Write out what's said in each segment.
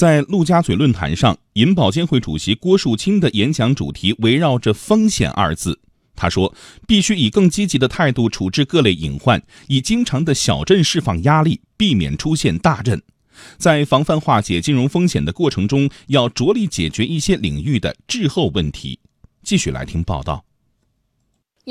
在陆家嘴论坛上，银保监会主席郭树清的演讲主题围绕着“风险”二字。他说：“必须以更积极的态度处置各类隐患，以经常的小震释放压力，避免出现大震。在防范化解金融风险的过程中，要着力解决一些领域的滞后问题。”继续来听报道。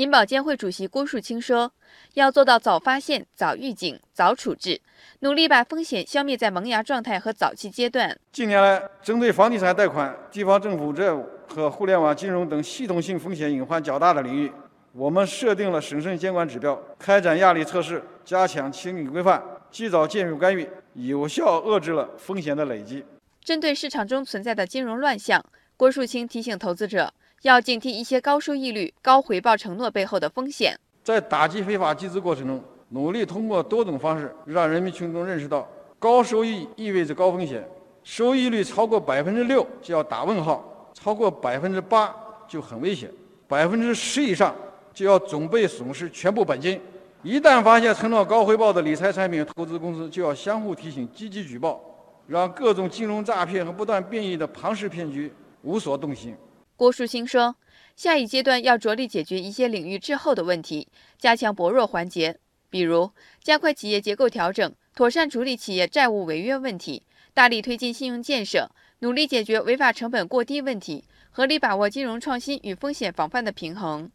银保监会主席郭树清说：“要做到早发现、早预警、早处置，努力把风险消灭在萌芽状态和早期阶段。”近年来，针对房地产贷款、地方政府债务和互联网金融等系统性风险隐患较大的领域，我们设定了审慎监管指标，开展压力测试，加强清理规范，及早介入干预，有效遏制了风险的累积。针对市场中存在的金融乱象，郭树清提醒投资者。要警惕一些高收益率、高回报承诺背后的风险。在打击非法集资过程中，努力通过多种方式让人民群众认识到，高收益意味着高风险，收益率超过百分之六就要打问号，超过百分之八就很危险，百分之十以上就要准备损失全部本金。一旦发现承诺高回报的理财产品、投资公司，就要相互提醒、积极举报，让各种金融诈骗和不断变异的庞氏骗局无所动心。郭树清说：“下一阶段要着力解决一些领域滞后的问题，加强薄弱环节，比如加快企业结构调整，妥善处理企业债务违约问题，大力推进信用建设，努力解决违法成本过低问题，合理把握金融创新与风险防范的平衡。”